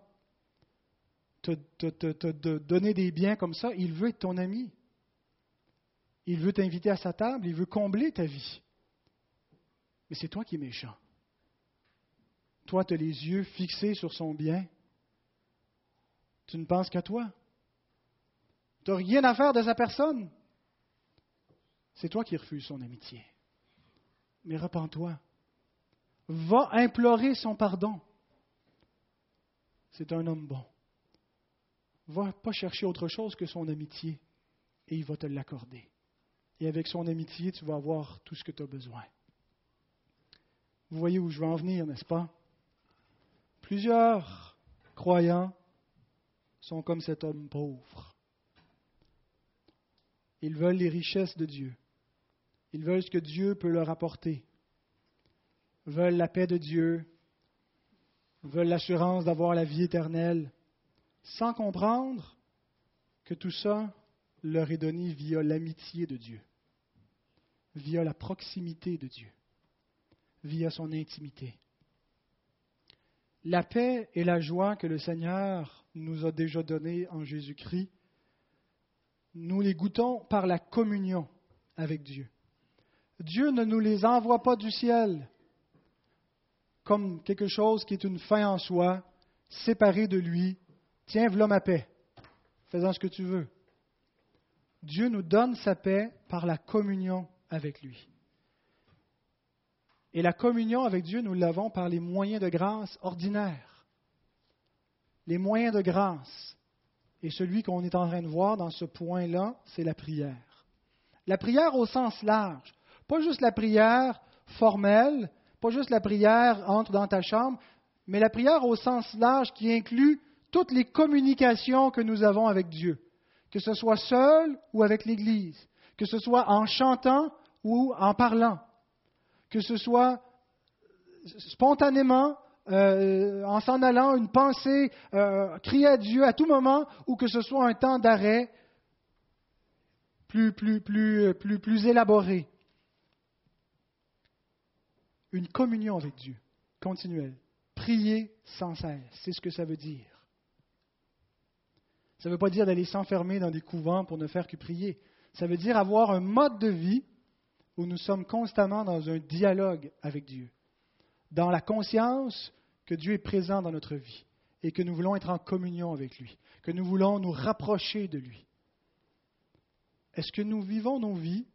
[SPEAKER 1] te, te, donner des biens comme ça, il veut être ton ami. Il veut t'inviter à sa table, il veut combler ta vie. Mais c'est toi qui es méchant. Toi, tu as les yeux fixés sur son bien. Tu ne penses qu'à toi. Tu n'as rien à faire de sa personne. C'est toi qui refuses son amitié. Mais repens-toi. Va implorer son pardon. C'est un homme bon. Va pas chercher autre chose que son amitié et il va te l'accorder. Et avec son amitié, tu vas avoir tout ce que tu as besoin. Vous voyez où je veux en venir, n'est-ce pas? Plusieurs croyants sont comme cet homme pauvre. Ils veulent les richesses de Dieu. Ils veulent ce que Dieu peut leur apporter. Veulent la paix de Dieu. Veulent l'assurance d'avoir la vie éternelle, sans comprendre que tout ça leur est donné via l'amitié de Dieu, via la proximité de Dieu, via son intimité. La paix et la joie que le Seigneur nous a déjà données en Jésus-Christ, nous les goûtons par la communion avec Dieu. Dieu ne nous les envoie pas du ciel comme quelque chose qui est une fin en soi, séparé de lui. Tiens, voilà ma paix. Fais-en ce que tu veux. Dieu nous donne sa paix par la communion avec lui. Et la communion avec Dieu, nous l'avons par les moyens de grâce ordinaires. Les moyens de grâce. Et celui qu'on est en train de voir dans ce point-là, c'est la prière. La prière au sens large. Pas juste la prière formelle, pas juste la prière entre dans ta chambre, mais la prière au sens large qui inclut toutes les communications que nous avons avec Dieu, que ce soit seul ou avec l'Église, que ce soit en chantant ou en parlant, que ce soit spontanément euh, en s'en allant, une pensée, euh, crier à Dieu à tout moment, ou que ce soit un temps d'arrêt plus, plus, plus, plus, plus élaboré. Une communion avec Dieu, continuelle. Prier sans cesse, c'est ce que ça veut dire. Ça ne veut pas dire d'aller s'enfermer dans des couvents pour ne faire que prier. Ça veut dire avoir un mode de vie où nous sommes constamment dans un dialogue avec Dieu dans la conscience que Dieu est présent dans notre vie et que nous voulons être en communion avec lui, que nous voulons nous rapprocher de lui. Est-ce que nous vivons nos vies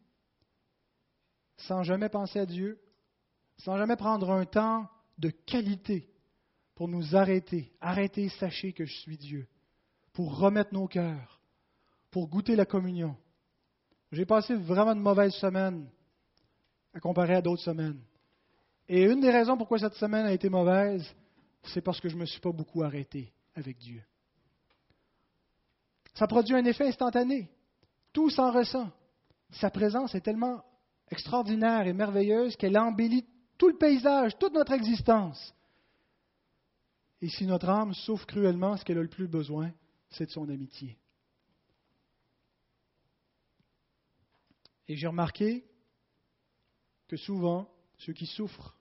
[SPEAKER 1] sans jamais penser à Dieu, sans jamais prendre un temps de qualité pour nous arrêter, arrêter, sachez que je suis Dieu, pour remettre nos cœurs, pour goûter la communion. J'ai passé vraiment de mauvaises semaines à comparer à d'autres semaines. Et une des raisons pourquoi cette semaine a été mauvaise, c'est parce que je ne me suis pas beaucoup arrêté avec Dieu. Ça produit un effet instantané. Tout s'en ressent. Sa présence est tellement extraordinaire et merveilleuse qu'elle embellit tout le paysage, toute notre existence. Et si notre âme souffre cruellement, ce qu'elle a le plus besoin, c'est de son amitié. Et j'ai remarqué que souvent, ceux qui souffrent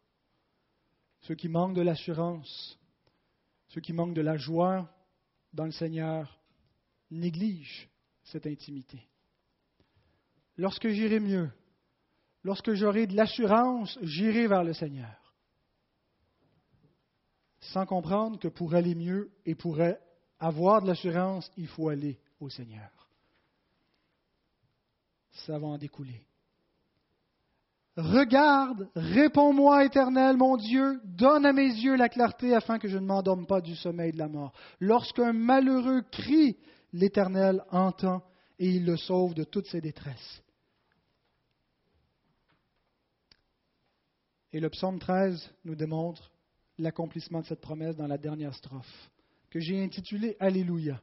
[SPEAKER 1] ceux qui manquent de l'assurance, ceux qui manquent de la joie dans le Seigneur, négligent cette intimité. Lorsque j'irai mieux, lorsque j'aurai de l'assurance, j'irai vers le Seigneur. Sans comprendre que pour aller mieux et pour avoir de l'assurance, il faut aller au Seigneur. Ça va en découler. Regarde, réponds-moi, éternel, mon Dieu, donne à mes yeux la clarté afin que je ne m'endorme pas du sommeil de la mort. Lorsqu'un malheureux crie, l'Éternel entend et il le sauve de toutes ses détresses. Et le psaume 13 nous démontre l'accomplissement de cette promesse dans la dernière strophe, que j'ai intitulée Alléluia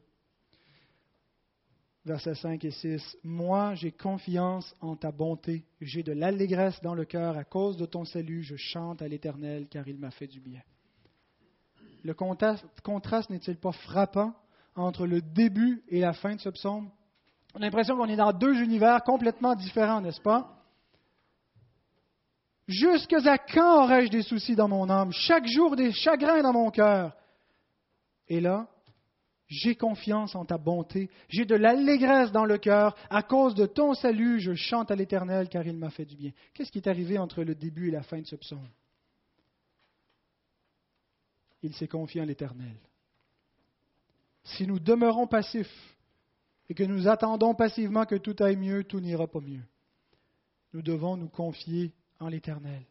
[SPEAKER 1] versets 5 et 6. Moi, j'ai confiance en ta bonté, j'ai de l'allégresse dans le cœur à cause de ton salut, je chante à l'Éternel car il m'a fait du bien. Le contraste, n'est-il pas frappant entre le début et la fin de ce psaume? On a l'impression qu'on est dans deux univers complètement différents, n'est-ce pas? Jusqu'à quand aurais-je des soucis dans mon âme? Chaque jour des chagrins dans mon cœur. Et là, j'ai confiance en ta bonté, j'ai de l'allégresse dans le cœur, à cause de ton salut, je chante à l'Éternel car il m'a fait du bien. Qu'est-ce qui est arrivé entre le début et la fin de ce psaume? Il s'est confié en l'Éternel. Si nous demeurons passifs et que nous attendons passivement que tout aille mieux, tout n'ira pas mieux. Nous devons nous confier en l'Éternel.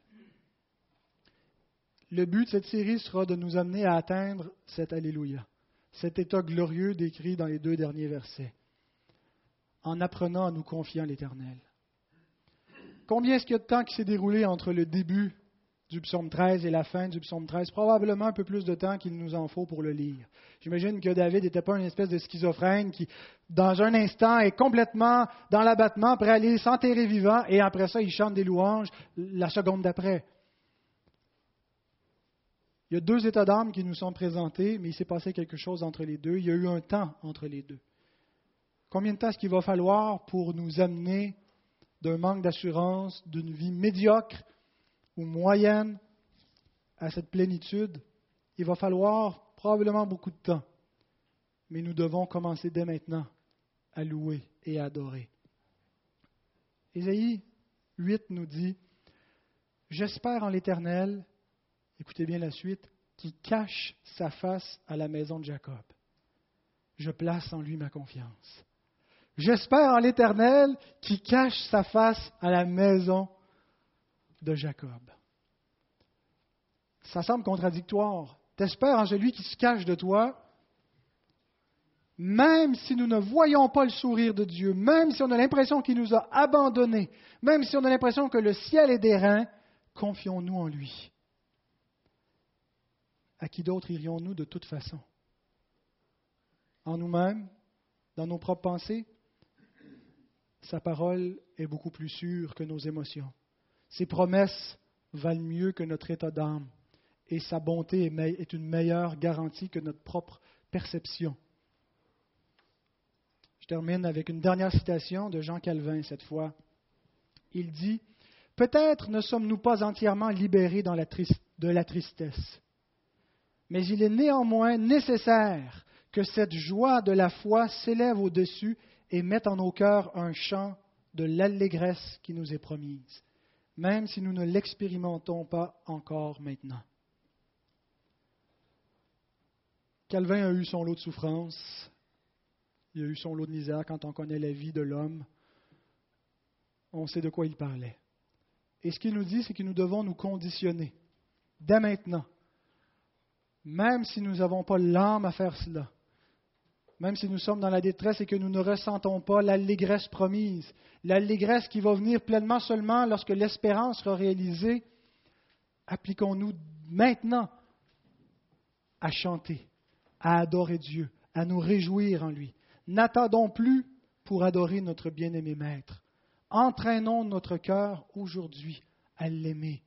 [SPEAKER 1] Le but de cette série sera de nous amener à atteindre cet Alléluia cet état glorieux décrit dans les deux derniers versets, en apprenant à nous confier en l'Éternel. Combien est-ce qu'il y a de temps qui s'est déroulé entre le début du psaume 13 et la fin du psaume 13? Probablement un peu plus de temps qu'il nous en faut pour le lire. J'imagine que David n'était pas une espèce de schizophrène qui, dans un instant, est complètement dans l'abattement, prêt à aller s'enterrer vivant, et après ça, il chante des louanges la seconde d'après. Il y a deux états d'âme qui nous sont présentés, mais il s'est passé quelque chose entre les deux. Il y a eu un temps entre les deux. Combien de temps est-ce qu'il va falloir pour nous amener d'un manque d'assurance, d'une vie médiocre ou moyenne à cette plénitude? Il va falloir probablement beaucoup de temps. Mais nous devons commencer dès maintenant à louer et à adorer. Ésaïe 8 nous dit J'espère en l'Éternel écoutez bien la suite, qui cache sa face à la maison de Jacob. Je place en lui ma confiance. J'espère en l'Éternel qui cache sa face à la maison de Jacob. Ça semble contradictoire. T'espères en celui qui se cache de toi, même si nous ne voyons pas le sourire de Dieu, même si on a l'impression qu'il nous a abandonnés, même si on a l'impression que le ciel est des reins, confions-nous en lui à qui d'autre irions-nous de toute façon? En nous-mêmes Dans nos propres pensées Sa parole est beaucoup plus sûre que nos émotions. Ses promesses valent mieux que notre état d'âme et sa bonté est une meilleure garantie que notre propre perception. Je termine avec une dernière citation de Jean Calvin cette fois. Il dit Peut-être ne sommes-nous pas entièrement libérés de la tristesse, mais il est néanmoins nécessaire que cette joie de la foi s'élève au-dessus et mette en nos cœurs un chant de l'allégresse qui nous est promise, même si nous ne l'expérimentons pas encore maintenant. Calvin a eu son lot de souffrances, il a eu son lot de misère quand on connaît la vie de l'homme. On sait de quoi il parlait. Et ce qu'il nous dit, c'est que nous devons nous conditionner dès maintenant, même si nous n'avons pas l'âme à faire cela, même si nous sommes dans la détresse et que nous ne ressentons pas l'allégresse promise, l'allégresse qui va venir pleinement seulement lorsque l'espérance sera réalisée, appliquons-nous maintenant à chanter, à adorer Dieu, à nous réjouir en lui. N'attendons plus pour adorer notre bien-aimé Maître. Entraînons notre cœur aujourd'hui à l'aimer.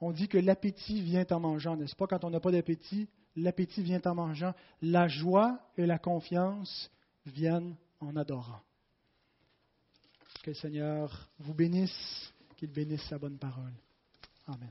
[SPEAKER 1] On dit que l'appétit vient en mangeant, n'est-ce pas? Quand on n'a pas d'appétit, l'appétit vient en mangeant. La joie et la confiance viennent en adorant. Que le Seigneur vous bénisse, qu'il bénisse sa bonne parole. Amen.